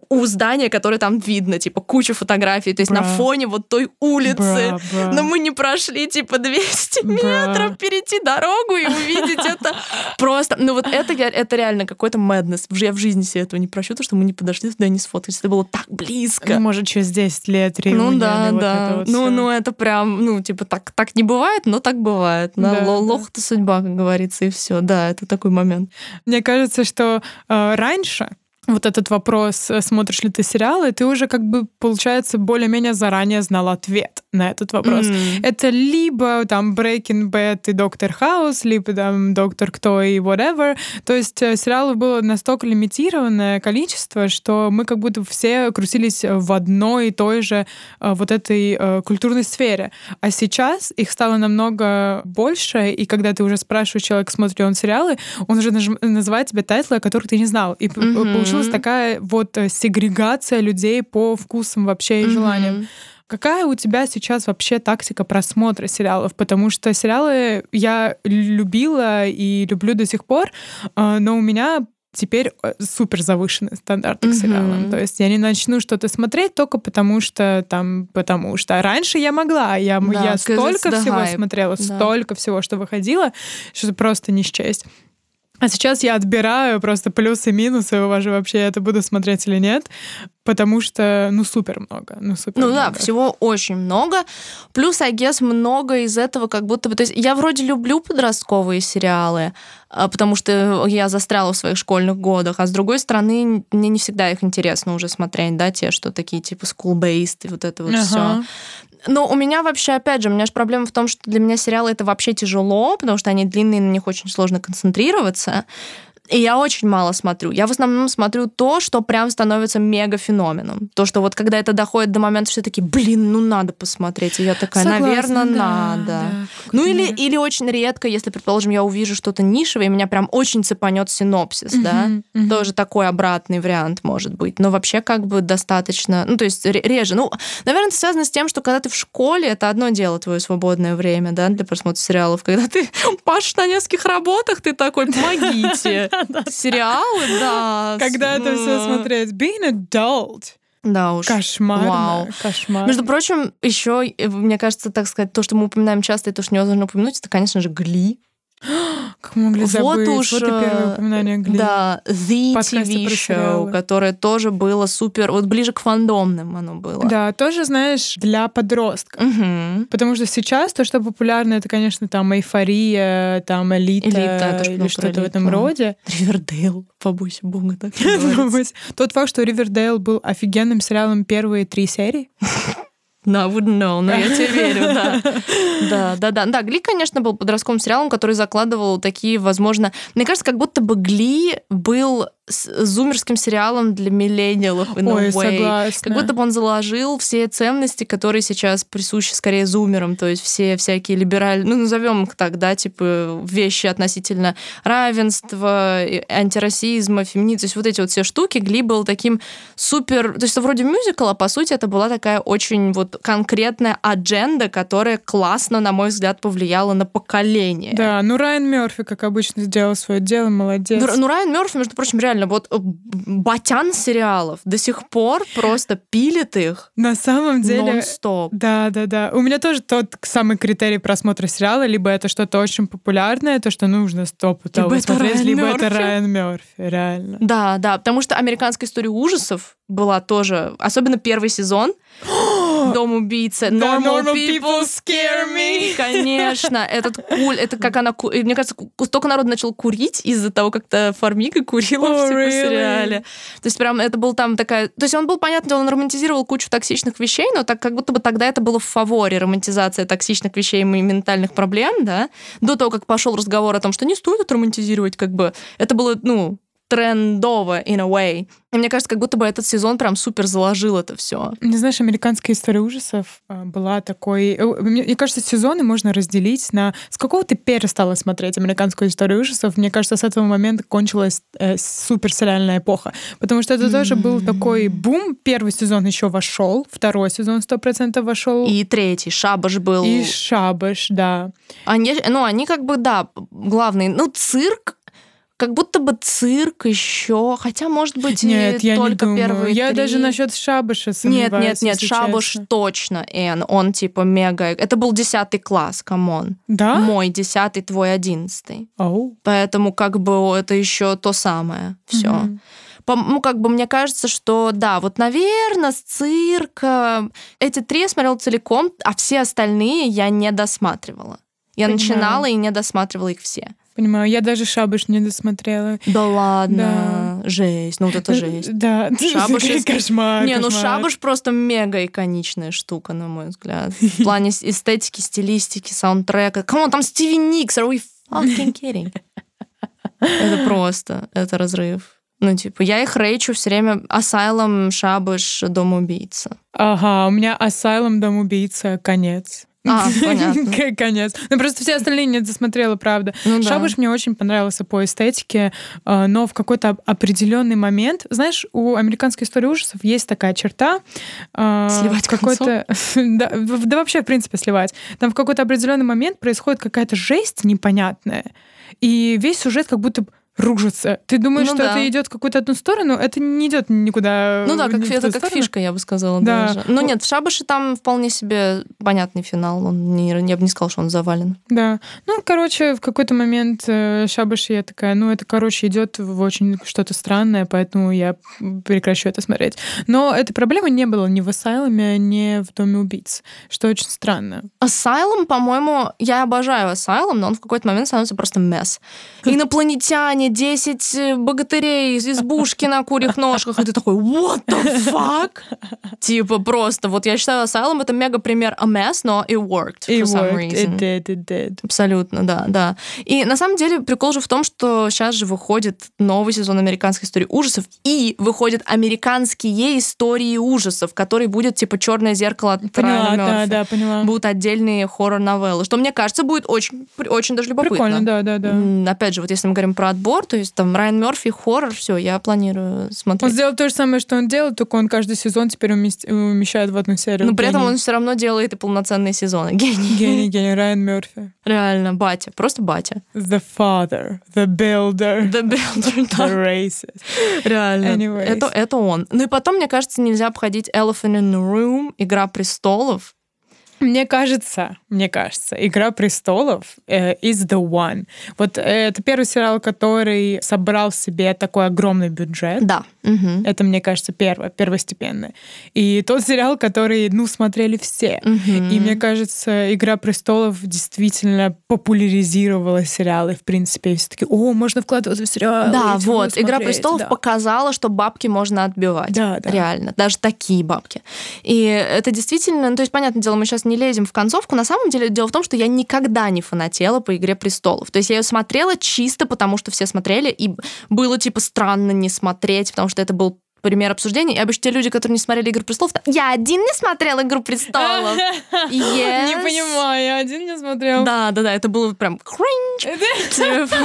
S2: у здания, которое там видно, типа куча фотографий, то есть
S1: Бра.
S2: на фоне вот той улицы.
S1: Бра, бра.
S2: Но мы не прошли типа 200
S1: Бра.
S2: метров перейти дорогу и увидеть это просто. Ну вот это, это реально какой-то madness. Я в жизни себе этого не прощу, то, что мы не подошли туда и не сфоткались. Это было так близко.
S1: Ну, может, через 10 лет
S2: Ну да,
S1: вот
S2: да.
S1: это вот
S2: ну,
S1: всё.
S2: ну, это прям, ну, типа, так, так не бывает, но так бывает. Да,
S1: да.
S2: Лох-то судьба, как говорится, и все. Да, это такой момент.
S1: Мне кажется, что э, раньше вот этот вопрос, э, смотришь ли ты сериалы, ты уже как бы, получается, более-менее заранее знал ответ на этот вопрос.
S2: М.
S1: Это либо там Breaking Bad и Доктор Хаус, либо там Доктор Кто и whatever. То есть э, сериалов было настолько лимитированное количество, что мы как будто все крутились в одной и той же э, вот этой культурной сфере. А сейчас их стало намного больше, и когда ты уже спрашиваешь человека, смотрит ли он сериалы, он уже называет тебе тайтлы, о которых ты не знал. И
S2: Мгм.
S1: Получилась такая вот э, сегрегация людей по вкусам вообще и желаниям. Какая у тебя сейчас вообще тактика просмотра сериалов? Потому что сериалы я любила и люблю до сих пор, э, но у меня теперь э, супер завышенные стандарты к сериалам. То есть я не начну что-то смотреть только потому что там, потому что. Раньше я могла, я,
S2: Да,
S1: я столько всего
S2: hype.
S1: смотрела,
S2: Да.
S1: столько всего, что выходило, что просто не счесть. А сейчас я отбираю просто плюсы и минусы, уже вообще это буду смотреть или нет, потому что, ну, супер много. Ну, супер
S2: Ну да,
S1: много.
S2: всего очень много. Плюс, I guess, много из этого как будто бы... То есть я вроде люблю подростковые сериалы, а, потому что я застряла в своих школьных годах, а с другой стороны, мне не всегда их интересно уже смотреть, да, те, что такие типа school-based и вот это вот все. Но у меня вообще, опять же, у меня же проблема в том, что для меня сериалы это вообще тяжело, потому что они длинные, на них очень сложно концентрироваться. И я очень мало смотрю. Я в основном смотрю то, что прям становится мега-феноменом. То, что вот когда это доходит до момента, что такие, блин, ну надо посмотреть. И я такая,
S1: Согласна,
S2: наверное,
S1: да,
S2: надо.
S1: да,
S2: Ну или, или очень редко, если, предположим, я увижу что-то нишевое, и меня прям очень цепанет синопсис, да.
S1: Мгм, мгм.
S2: Тоже такой обратный вариант может быть. Но вообще как бы достаточно... Ну, то есть ре- реже. Ну, наверное, это связано с тем, что когда ты в школе, это одно дело твое свободное время, да, для просмотра сериалов. Когда ты пашешь на нескольких работах, ты такой, помогите. Сериалы, да.
S1: Когда это все смотреть? Being adult.
S2: Да уж.
S1: Кошмарно.
S2: Вау.
S1: Кошмар.
S2: Между прочим, еще, мне кажется, так сказать, то, что мы упоминаем часто, и то, что невозможно упомянуть, это, конечно же, Гли.
S1: Как мы могли
S2: Вот
S1: забыть?
S2: уж,
S1: Вот и первое
S2: э,
S1: упоминание Гли.
S2: Да, The
S1: Подкасте
S2: TV Show, которое тоже было супер, вот ближе к фандомным оно было.
S1: Да, тоже, знаешь, для подростков.
S2: Мгм.
S1: Потому что сейчас то, что популярно, это, конечно, там эйфория, там элита,
S2: Элита,
S1: или что-то в этом роде.
S2: Ривердейл, побойся бога, так.
S1: Тот факт, что Ривердейл был офигенным сериалом первые три серии.
S2: No, I wouldn't know, но я тебе верю, да. Да, да, да. Да, Гли, конечно, был подростковым сериалом, который закладывал такие, возможно... Мне кажется, как будто бы Гли был с- зумерским сериалом для миллениалов in a
S1: Ой,
S2: way.
S1: согласна.
S2: Как будто бы он заложил все ценности, которые сейчас присущи скорее зумерам, то есть все всякие либеральные, ну, назовем их так, да, типа вещи относительно равенства, антирасизма, феминизма, то есть вот эти вот все штуки, Гли был таким супер, то есть это вроде мюзикла, а по сути это была такая очень вот конкретная адженда, которая классно, на мой взгляд, повлияла на поколение.
S1: Да, ну Райан Мерфи, как обычно, сделал свое дело, молодец.
S2: Ну, ну, Райан Мерфи, между прочим, реально, вот э, батян сериалов до сих пор просто пилит их
S1: На самом деле...
S2: нон-стоп.
S1: Да, да, да. У меня тоже тот самый критерий просмотра сериала, либо это что-то очень популярное, то, что нужно
S2: Либо это
S1: смотреть,
S2: Райан
S1: либо это
S2: Мерфи.
S1: Райан Мерфи, реально.
S2: Да, да, потому что американская история ужасов была тоже, особенно первый сезон. Дом убийцы. Normal,
S1: Normal
S2: people
S1: people
S2: scare me. Конечно, этот куль, это как она, мне кажется, столько народ начал курить из-за того, как-то Формига курила
S1: Oh,
S2: в типа,
S1: really?
S2: сериале. То есть прям это был там такая... То есть он был, понятно, он романтизировал кучу токсичных вещей, но так как будто бы тогда это было в фаворе романтизация токсичных вещей и ментальных проблем, да, до того, как пошел разговор о том, что не стоит это романтизировать, как бы, это было, ну, трендово in a way. И мне кажется, как будто бы этот сезон прям супер заложил это все.
S1: Не знаешь, американская история ужасов а, была такой... Э, мне, кажется, сезоны можно разделить на... С какого ты перестала смотреть американскую историю ужасов? Мне кажется, с этого момента кончилась э, супер сериальная эпоха. Потому что это mm-hmm. тоже был такой бум. Первый сезон еще вошел, второй сезон сто процентов вошел.
S2: И третий, Шабаш был.
S1: И Шабаш, да.
S2: Они, ну, они как бы, да, главные. Ну, цирк как будто бы цирк еще, хотя, может быть,
S1: нет,
S2: не
S1: я
S2: только
S1: не
S2: первые
S1: Я
S2: три.
S1: даже насчет Шабаша
S2: Нет, нет, нет, Шабуш
S1: честно.
S2: точно, Эн, он типа мега... Это был десятый класс, come on.
S1: Да?
S2: Мой десятый, твой одиннадцатый.
S1: Oh.
S2: Поэтому как бы это еще то самое. Все.
S1: Мгм.
S2: Ну, как бы мне кажется, что да, вот, наверное, с цирка эти три я смотрела целиком, а все остальные я не досматривала. Я
S1: Понимаю.
S2: начинала и не досматривала их все.
S1: Понимаю, я даже Шабаш не досмотрела.
S2: Да ладно, жесть, ну вот это жесть.
S1: Да,
S2: Шабаш из-
S1: кошмар.
S2: Не, ну
S1: кошмар.
S2: шабаш просто мега иконичная штука, на мой взгляд. В плане эстетики, стилистики, саундтрека. Come on, там Стиви Никс, are we fucking kidding? Это просто, это разрыв. Ну, типа, я их рейчу все время Asylum, Шабаш, Дом убийца.
S1: Ага, у меня Asylum, Дом убийца, конец.
S2: А, понятно.
S1: Конец. Ну, просто все остальные не досмотрела, правда.
S2: Ну да.
S1: Шабаш мне очень понравился по эстетике, э, но в какой-то оп- определенный момент, знаешь, у американской истории ужасов есть такая черта. э,
S2: Сливать
S1: какой-то, да, да вообще в принципе сливать. Там в какой-то определенный момент происходит какая-то жесть непонятная, и весь сюжет как будто ружится. Ты думаешь,
S2: Ну
S1: что
S2: да.
S1: это идет в какую-то одну сторону, это не идет никуда.
S2: Ну да, как, это как
S1: сторону.
S2: фишка, я бы сказала
S1: Да.
S2: даже. Но нет, в Шабаше там вполне себе понятный финал. Он не, я бы не сказал, что он завален.
S1: Да. Ну, короче, в какой-то момент э, Шабаш, я такая, ну, это, короче, идет в очень что-то странное, поэтому я прекращу это смотреть. Но этой проблемы не было ни в Асайломе, ни в Доме убийц, что очень странно.
S2: Asylum, по-моему, я обожаю Asylum, но он в какой-то момент становится просто месс. Инопланетяне, 10 богатырей из избушки на курьих ножках, и ты такой, what the fuck? Типа просто, вот я считаю, Asylum это мега пример a mess, но it worked for
S1: It
S2: some
S1: worked,
S2: reason.
S1: it did, it did.
S2: Абсолютно, да, да. И на самом деле прикол же в том, что сейчас же выходит новый сезон американской истории ужасов, и выходят американские истории ужасов, который будет типа черное зеркало от
S1: Поняла,
S2: Райана
S1: да,
S2: Мёрфи.
S1: да, поняла.
S2: Будут отдельные хоррор-новеллы, что мне кажется будет очень, очень даже любопытно.
S1: Прикольно, да, да, да.
S2: Опять же, вот если мы говорим про отбор, то есть там Райан Мерфи, хоррор, все, я планирую
S1: Он
S2: смотреть.
S1: сделал то же самое, что он делал, только он каждый сезон теперь умещает в одну серию.
S2: Но при этом
S1: Гений.
S2: он все равно делает и полноценные сезоны. Гений.
S1: Гений, гений, Райан Мерфи.
S2: Реально, батя, просто батя.
S1: The father, the builder,
S2: The Builder, да.
S1: the racist.
S2: Реально.
S1: Anyways.
S2: Это, это он. Ну и потом, мне кажется, нельзя обходить Elephant in the Room, Игра престолов.
S1: Мне кажется, мне кажется, «Игра престолов» э, is the one. Вот э, это первый сериал, который собрал в себе такой огромный бюджет.
S2: Да. Мгм.
S1: Это, мне кажется, первое, первостепенное. И тот сериал, который, ну, смотрели все.
S2: Мгм.
S1: И мне кажется, «Игра престолов» действительно популяризировала сериалы, в принципе. И все таки о, можно вкладываться в сериал.
S2: Да, вот. Игра престолов показала, что бабки можно отбивать.
S1: Да, да.
S2: Реально. Даже такие бабки. И это действительно, ну, то есть, понятное дело, мы сейчас не лезем в концовку. На самом деле, дело в том, что я никогда не фанатела по Игре престолов. То есть я ее смотрела чисто потому, что все смотрели, и было, типа, странно не смотреть, потому что это был пример обсуждения. И обычно те люди, которые не смотрели «Игру престолов», я один не смотрел «Игру престолов». Yes.
S1: Не понимаю, я один не смотрел.
S2: Да, да, да, это было прям кринж. Типа.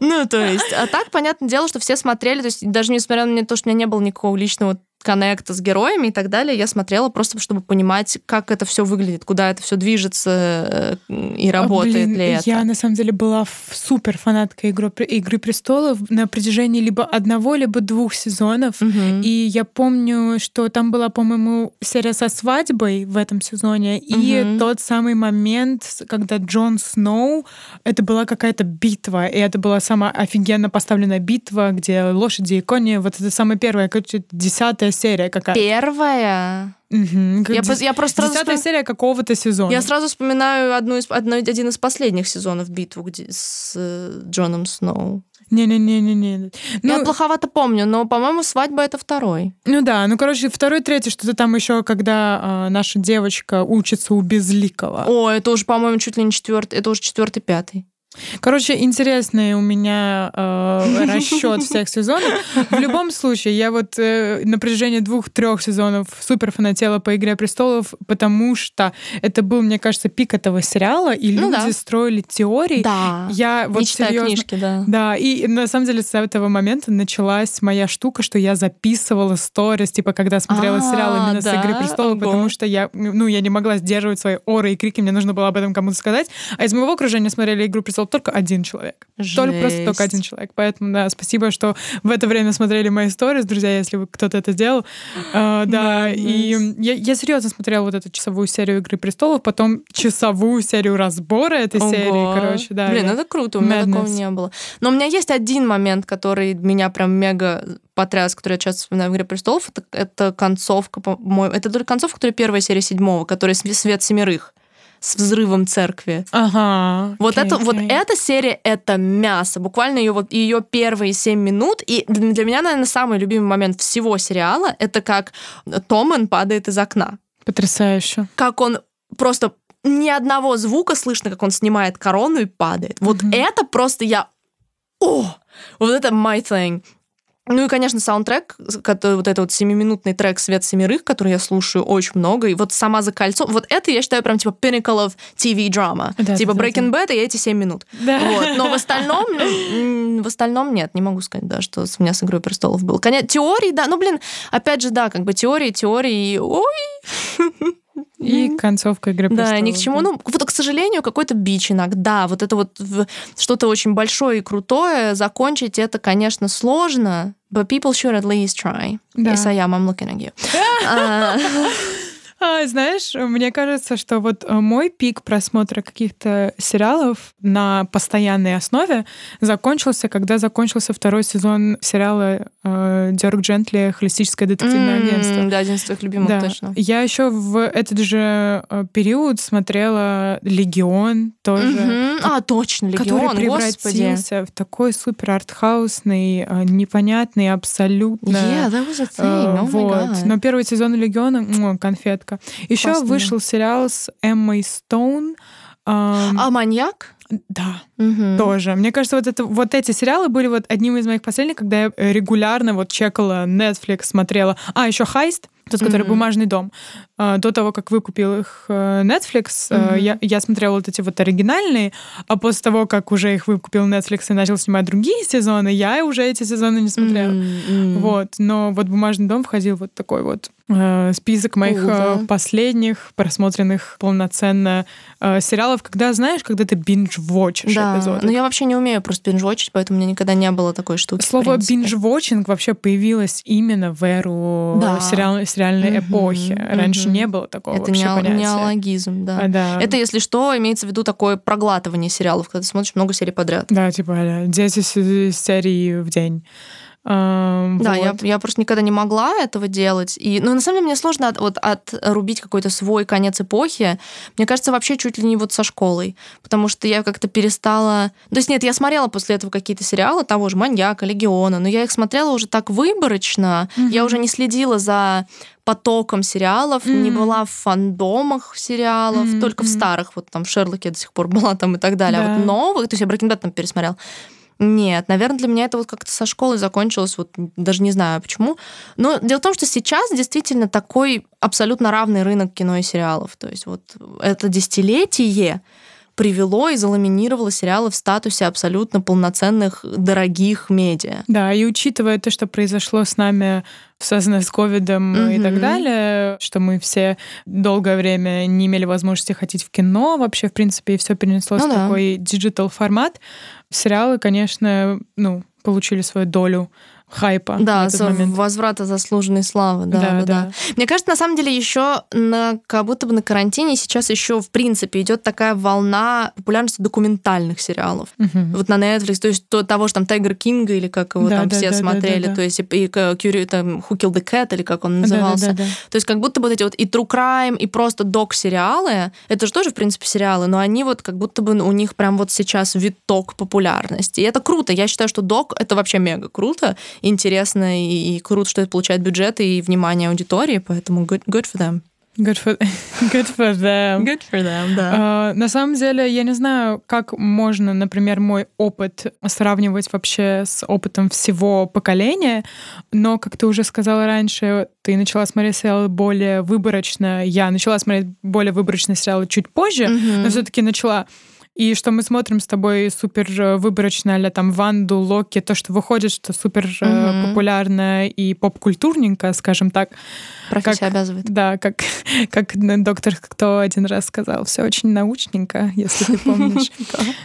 S2: Ну, то есть, а так, понятное дело, что все смотрели, то есть, даже несмотря на то, что у меня не было никакого личного коннекта с героями и так далее, я смотрела просто, чтобы понимать, как это все выглядит, куда это все движется э, и
S1: А,
S2: работает
S1: блин,
S2: ли это.
S1: Я на самом деле была супер фанаткой игры, игры престолов на протяжении либо одного, либо двух сезонов.
S2: Мгм.
S1: И я помню, что там была, по-моему, серия со свадьбой в этом сезоне, и
S2: Мгм.
S1: тот самый момент, когда Джон Сноу, это была какая-то битва, и это была самая офигенно поставленная битва, где лошади и кони, вот это самая первая, короче, десятая серия какая-то.
S2: Первая.
S1: Как
S2: Я, я просто сразу
S1: Десятая
S2: вспом-
S1: серия какого-то сезона.
S2: Я сразу вспоминаю одну из, одно- один из последних сезонов битву где, с э, Джоном Сноу.
S1: Не-не-не-не-не.
S2: я
S1: Ну,
S2: плоховато помню, но, по-моему, свадьба это второй.
S1: Ну да, ну короче, второй, третий, что-то там еще, когда а, наша девочка учится у Безликого.
S2: О, это уже, по-моему, чуть ли не четвертый, это уже четвертый, пятый.
S1: Короче, интересный у меня э, расчет всех сезонов. В любом случае, я вот э, на протяжении двух-трех сезонов супер фанатела по Игре престолов, потому что это был, мне кажется, пик этого сериала, и ну, люди да. строили теории.
S2: Да.
S1: Я вот
S2: серьезно, книжки, да.
S1: Да, и на самом деле с этого момента началась моя штука, что я записывала сторис, типа, когда смотрела а, сериал именно да? с Игры престолов, Ого. потому что я, ну, я не могла сдерживать свои оры и крики, мне нужно было об этом кому-то сказать. А из моего окружения смотрели Игру престолов только один человек. Жесть. Только просто только один человек. Поэтому, да, спасибо, что в это время смотрели мои истории, друзья, если вы кто-то это сделал. Uh, да, и я, я серьезно смотрела вот эту часовую серию Игры престолов, потом часовую серию разбора этой Ого. серии, короче, да.
S2: Блин, это круто, у меня Madness. такого не было. Но у меня есть один момент, который меня прям мега потряс, который я часто вспоминаю в «Игре престолов», это, это концовка, по-моему, это только концовка, которая первая серия седьмого, которая «Свет семерых» с взрывом церкви.
S1: Ага.
S2: Вот okay, это okay. вот эта серия это мясо. Буквально ее вот ее первые семь минут. И для меня, наверное, самый любимый момент всего сериала это как Томан падает из окна.
S1: Потрясающе.
S2: Как он просто ни одного звука слышно, как он снимает корону и падает. Вот mm-hmm. это просто я... О! Вот это my thing. Ну и, конечно, саундтрек, который, вот этот вот семиминутный трек «Свет семерых», который я слушаю очень много, и вот сама за кольцо, вот это я считаю прям типа pinnacle of TV drama. Да, типа да, Breaking да. Bad и эти семь минут. Да. Вот. Но в остальном, в остальном нет, не могу сказать, да, что у меня с «Игрой престолов» был. Конечно, теории, да, ну, блин, опять же, да, как бы теории, теории, ой,
S1: и концовка игры
S2: Да, ни к чему. Ну, вот, к сожалению, какой-то бич иногда. Вот это вот что-то очень большое и крутое закончить, это, конечно, сложно. But people should at least try. Да. Yes, I am. I'm looking at you. А,
S1: а, знаешь, мне кажется, что вот э, мой пик просмотра каких-то сериалов на постоянной основе закончился, когда закончился второй сезон сериала Дерг Джентли «Холистическое детективное mm, агентство».
S2: Да, один из твоих любимых, да. точно.
S1: Я еще в этот же э, период смотрела «Легион» тоже. Mm-hmm.
S2: А, точно, «Легион»,
S1: Который превратился
S2: господи.
S1: в такой супер артхаусный, непонятный абсолютно.
S2: Yeah, that was a thing. Oh
S1: вот. Но первый сезон «Легиона» — конфетка. Еще Классно. вышел сериал с Эммой Стоун.
S2: А маньяк?
S1: Да, угу. тоже. Мне кажется, вот, это, вот эти сериалы были вот одним из моих последних, когда я регулярно вот чекала Netflix, смотрела. А, еще Хайст, тот, который mm-hmm. бумажный дом. А, до того, как выкупил их э, Netflix, mm-hmm. я, я смотрела вот эти вот оригинальные, а после того, как уже их выкупил Netflix и начал снимать другие сезоны, я уже эти сезоны не смотрела. Mm-hmm. Вот. Но вот бумажный дом входил вот такой вот э, список моих да. последних просмотренных полноценно э, сериалов, когда, знаешь, когда ты бинж-вотчишь
S2: да.
S1: Эпизоды.
S2: Ну, я вообще не умею просто бинж-вотчить, поэтому у меня никогда не было такой штуки.
S1: Слово бинж-вотчинг вообще появилось именно в эру да. сериал, сериальной mm-hmm. эпохи. Раньше mm-hmm. не было такого
S2: Это
S1: вообще
S2: нео-
S1: понятия.
S2: неологизм, да.
S1: А, да.
S2: Это, если что, имеется в виду такое проглатывание сериалов, когда ты смотришь много серий подряд.
S1: Да, типа 10 серий в день.
S2: Да, вот. я, я просто никогда не могла этого делать. И, ну, на самом деле, мне сложно от, вот, отрубить какой-то свой конец эпохи. Мне кажется, вообще чуть ли не вот со школой. Потому что я как-то перестала... То есть нет, я смотрела после этого какие-то сериалы, того же «Маньяка», «Легиона», но я их смотрела уже так выборочно. Mm-hmm. Я уже не следила за потоком сериалов, mm-hmm. не была в фандомах сериалов, mm-hmm. только в старых, вот там в Шерлоке до сих пор была там и так далее. Да. А вот новых, то есть я Брейкинг там пересмотрел. Нет, наверное, для меня это вот как-то со школы закончилось, вот даже не знаю почему. Но дело в том, что сейчас действительно такой абсолютно равный рынок кино и сериалов. То есть вот это десятилетие привело и заламинировало сериалы в статусе абсолютно полноценных, дорогих медиа.
S1: Да, и учитывая то, что произошло с нами, связанное с ковидом mm-hmm. и так далее, что мы все долгое время не имели возможности ходить в кино, вообще, в принципе, и все перенеслось ну, в да. такой digital формат, сериалы, конечно, ну, получили свою долю хайпа.
S2: Да, в момент. возврата заслуженной славы. Да, да, да, да. Мне кажется, на самом деле еще на, как будто бы на карантине сейчас еще в принципе идет такая волна популярности документальных сериалов. Угу. Вот на Netflix, то есть то, того же там Тайгер Кинга или как его да, там да, все да, смотрели, да, да, да. то есть и, и Кюри, там Who Killed the Cat или как он назывался. Да, да, да, да. То есть как будто бы вот эти вот и True Crime, и просто док-сериалы, это же тоже, в принципе, сериалы, но они вот как будто бы у них прям вот сейчас виток популярности. И это круто. Я считаю, что док — это вообще мега круто интересно и, и круто, что это получает бюджет и внимание аудитории, поэтому good, good for them.
S1: Good for, good for them.
S2: Good for them, да.
S1: Uh, на самом деле, я не знаю, как можно, например, мой опыт сравнивать вообще с опытом всего поколения, но, как ты уже сказала раньше, ты начала смотреть сериалы более выборочно. Я начала смотреть более выборочные сериалы чуть позже, mm-hmm. но все-таки начала и что мы смотрим с тобой супер э, выборочно, а там Ванду, Локи, то, что выходит, что супер mm-hmm. популярно и поп-культурненько, скажем так.
S2: Профессия как, обязывает.
S1: Да, как, как доктор кто один раз сказал, все очень научненько, если ты помнишь.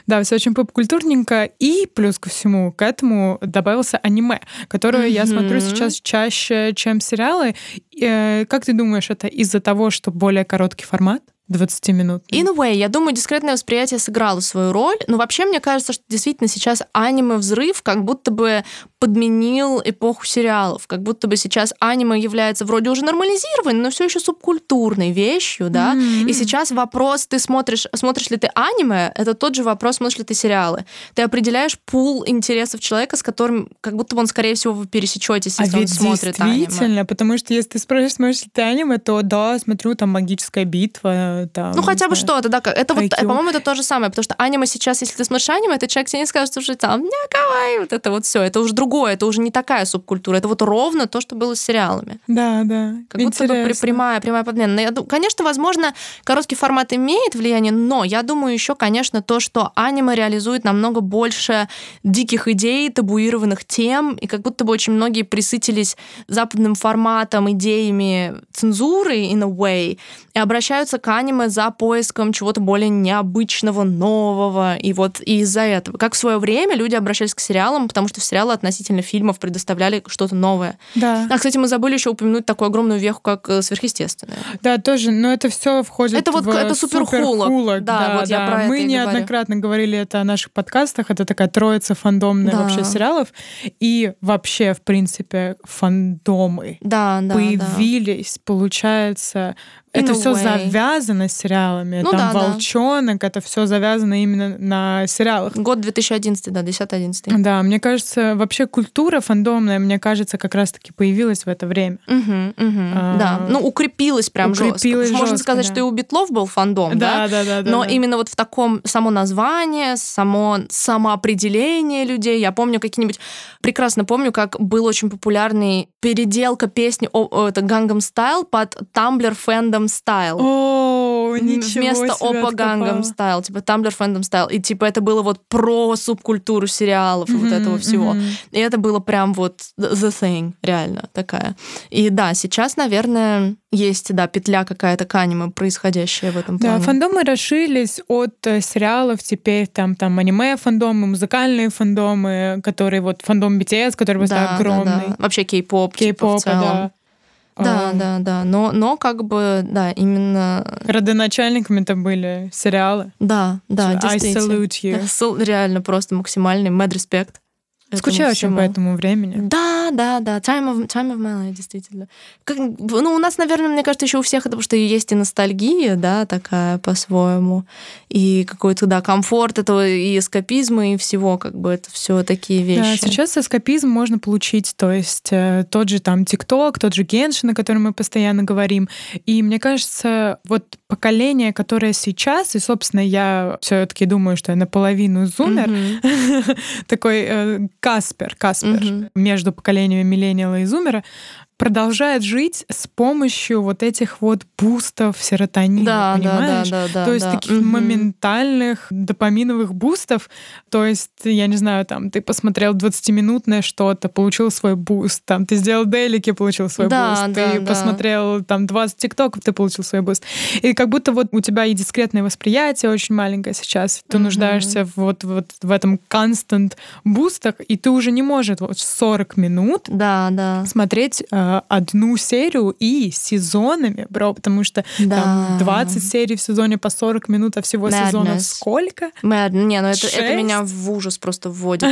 S1: Да, все очень поп-культурненько. И плюс ко всему к этому добавился аниме, которое я смотрю сейчас чаще, чем сериалы. Э, как ты думаешь, это из-за того, что более короткий формат? 20 минут.
S2: In a way, я думаю, дискретное восприятие сыграло свою роль, но вообще мне кажется, что действительно сейчас аниме-взрыв как будто бы подменил эпоху сериалов, как будто бы сейчас аниме является вроде уже нормализированной, но все еще субкультурной вещью, да, mm-hmm. и сейчас вопрос, ты смотришь, смотришь ли ты аниме, это тот же вопрос, смотришь ли ты сериалы. Ты определяешь пул интересов человека, с которым как будто бы он, скорее всего, вы пересечетесь, если а он смотрит
S1: аниме. действительно, потому что если ты спрашиваешь, смотришь ли ты аниме, то да, смотрю, там магическая битва, там.
S2: Ну, хотя бы что-то, да. Это вот, по-моему, это то же самое, потому что аниме сейчас, если ты смотришь аниме, этот человек тебе не скажет, что там, кавай, вот это вот все. Это уже другое, это уже не такая субкультура. Это вот ровно то, что было с сериалами.
S1: Да, да.
S2: Как Интересно. будто бы прямая, прямая подмена. Я, конечно, возможно, короткий формат имеет влияние, но я думаю еще, конечно, то, что аниме реализует намного больше диких идей, табуированных тем, и как будто бы очень многие присытились западным форматом, идеями цензуры in a way, и обращаются к аниме за поиском чего-то более необычного, нового. И вот из-за этого. Как в свое время люди обращались к сериалам, потому что в сериалы относительно фильмов предоставляли что-то новое.
S1: Да.
S2: А, кстати, мы забыли еще упомянуть такую огромную веху, как э, сверхъестественное.
S1: Да, тоже, но это все входит
S2: это вот,
S1: в
S2: это суперхулок.
S1: Да, да, вот да. я про Мы это неоднократно говорю. говорили это о наших подкастах. Это такая троица фандомная да. вообще сериалов. И вообще, в принципе, фандомы
S2: да, да,
S1: появились,
S2: да.
S1: получается, это все завязано сериалами.
S2: Ну,
S1: Там
S2: да,
S1: волчонок, да. это все завязано именно на сериалах.
S2: Год 2011, да, 10-11.
S1: Да, мне кажется, вообще культура фандомная, мне кажется, как раз-таки появилась в это время.
S2: Угу, угу, а, да, ну укрепилась прям укрепилась жестко. Можно сказать, да. что и у Битлов был фандом,
S1: да? Да, да, да.
S2: Но
S1: да.
S2: именно вот в таком само название, само самоопределение людей. Я помню какие-нибудь... Прекрасно помню, как был очень популярный переделка песни это Gangnam Style под Tumblr фэндом Style.
S1: О, ничего
S2: Вместо
S1: себе
S2: Опа Gangnam Style, типа Tumblr Fandom Style. И типа это было вот про субкультуру сериалов и вот этого всего. И это было прям вот the thing, реально такая. И да, сейчас, наверное, есть, да, петля какая-то к аниме, происходящая в этом плане.
S1: Да, фандомы расширились от э, сериалов, теперь там, там аниме-фандомы, музыкальные фандомы, которые вот фандом BTS, который просто да, огромный. Да, да.
S2: Вообще кей-поп, кей-поп, типа, да. Да, а... да, да. Но, но как бы, да, именно...
S1: Родоначальниками это были сериалы.
S2: Да, да,
S1: I
S2: действительно.
S1: salute you.
S2: Реально просто максимальный mad respect.
S1: Скучаю очень по этому времени.
S2: Да, да, да. Time of, time of my life, действительно. Как, ну, у нас, наверное, мне кажется, еще у всех, потому что есть и ностальгия, да, такая по-своему. И какой-то, да, комфорт этого, и эскапизм, и всего, как бы это все такие вещи. Да,
S1: сейчас эскапизм можно получить, то есть э, тот же там ТикТок, тот же Геншин, о котором мы постоянно говорим. И мне кажется, вот поколение, которое сейчас, и, собственно, я все-таки думаю, что я наполовину зумер, такой э, Каспер, Каспер угу. между поколениями миллениала и зумера, продолжает жить с помощью вот этих вот бустов серотонина, да, понимаешь?
S2: Да, да, да,
S1: то есть
S2: да.
S1: таких угу. моментальных допаминовых бустов. То есть, я не знаю, там, ты посмотрел 20-минутное что-то, получил свой буст, там, ты сделал дейлики, получил свой
S2: да,
S1: буст,
S2: да,
S1: ты
S2: да.
S1: посмотрел там 20 тиктоков, ты получил свой буст. И как будто вот у тебя и дискретное восприятие очень маленькое сейчас, ты угу. нуждаешься вот, вот в этом constant бустах, и ты уже не можешь вот 40 минут
S2: да, да.
S1: смотреть э, одну серию и сезонами, бро, потому что да. там 20 серий в сезоне по 40 минут, а всего Madness. сезонов сколько?
S2: Mad... Не, ну это, это меня в ужас просто вводит.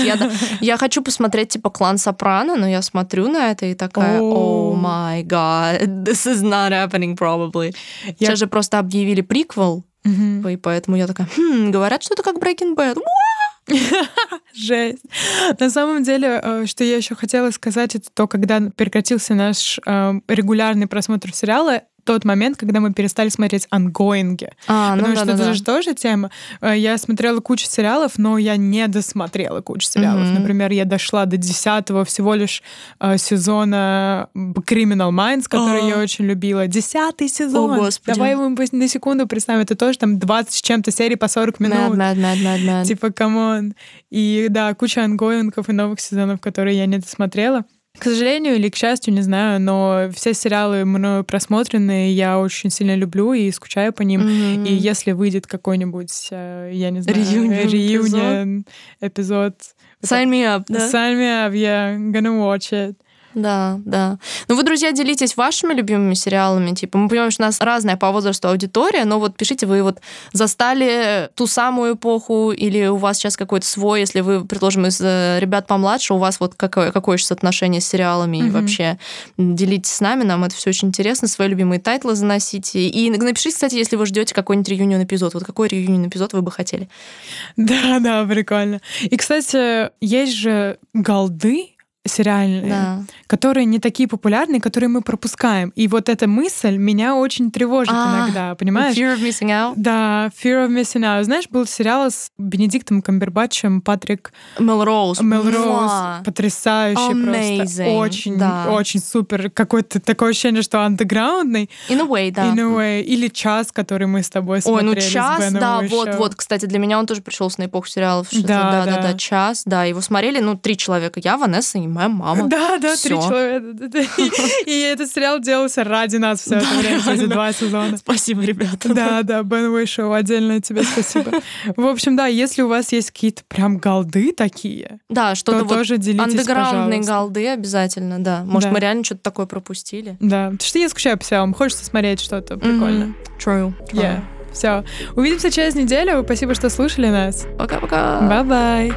S2: Я, хочу посмотреть типа клан Сопрано, но я смотрю на это и такая, о my god, this is not happening probably. Я... Сейчас же просто объявили приквел, и поэтому я такая, хм, говорят, что это как Breaking Bad.
S1: Жесть. На самом деле, э, что я еще хотела сказать, это то, когда прекратился наш э, регулярный просмотр сериала, тот момент, когда мы перестали смотреть ангоинги.
S2: А, ну
S1: Потому
S2: да,
S1: что
S2: да,
S1: это
S2: да.
S1: же тоже тема. Э, Я смотрела кучу сериалов, но я не досмотрела кучу сериалов.
S2: Мгм.
S1: Например, я дошла до десятого всего лишь э, сезона Criminal Minds, который
S2: А.
S1: я очень любила. Десятый сезон.
S2: О, Господи.
S1: Давай пусть на секунду представим. Это тоже там 20 с чем-то серий по 40
S2: Mad,
S1: минут.
S2: mad, mad, mad, mad.
S1: Типа, come on. И да, куча ангоингов и новых сезонов, которые я не досмотрела. К сожалению или к счастью, не знаю, но все сериалы мною просмотрены, я очень сильно люблю и скучаю по ним.
S2: Мгм.
S1: И если выйдет какой-нибудь, э, я не знаю,
S2: Reunion
S1: reunion эпизод,
S2: Sign me up, да?
S1: sign me up, yeah, gonna watch it.
S2: Да, да. Ну вы, друзья, делитесь вашими любимыми сериалами. Типа, мы понимаем, что у нас разная по возрасту аудитория, но вот пишите, вы вот застали ту самую эпоху, или у вас сейчас какой-то свой, если вы, предположим, из э, ребят помладше, у вас вот какое, какое сейчас отношение с сериалами и
S1: Мгм.
S2: вообще делитесь с нами, нам это все очень интересно, свои любимые тайтлы заносите. И напишите, кстати, если вы ждете какой-нибудь reunion эпизод. Вот какой reunion эпизод вы бы хотели?
S1: Да, да, прикольно. И, кстати, есть же голды сериальные,
S2: Да.
S1: которые не такие популярные, которые мы пропускаем. И вот эта мысль меня очень тревожит
S2: А,
S1: иногда, понимаешь?
S2: Fear of missing out.
S1: Да, Fear of Missing Out. Знаешь, был сериал с Бенедиктом Камбербатчем, Патрик
S2: Мелроуз.
S1: Мелроуз. Потрясающий
S2: Amazing,
S1: просто. Очень,
S2: да.
S1: очень супер. Какое-то такое ощущение, что андеграундный.
S2: In a way, да.
S1: In a way. Или час, который мы с тобой
S2: Ой,
S1: смотрели
S2: ну
S1: с
S2: час, да, вот, вот, кстати, для меня он тоже пришелся на эпоху сериалов.
S1: Да,
S2: да, да,
S1: да.
S2: да, час, да, его смотрели, ну, три человека, я, Ванесса и моя мама.
S1: Да, да, три
S2: Всё.
S1: человека. И этот сериал делался ради нас все это время, эти два сезона.
S2: Спасибо, ребята.
S1: Да, да, Бен Уишоу, отдельное тебе спасибо. В общем, да, если у вас есть какие-то прям голды такие,
S2: Да,
S1: то
S2: что-то вот
S1: тоже делитесь,
S2: андеграундные голды обязательно, да. Может, мы реально что-то такое пропустили.
S1: Да, потому что я скучаю по сериалам, хочется смотреть что-то прикольно.
S2: True.
S1: Yeah. Все. Увидимся через неделю. Спасибо, что слушали нас.
S2: Пока-пока.
S1: Bye-bye.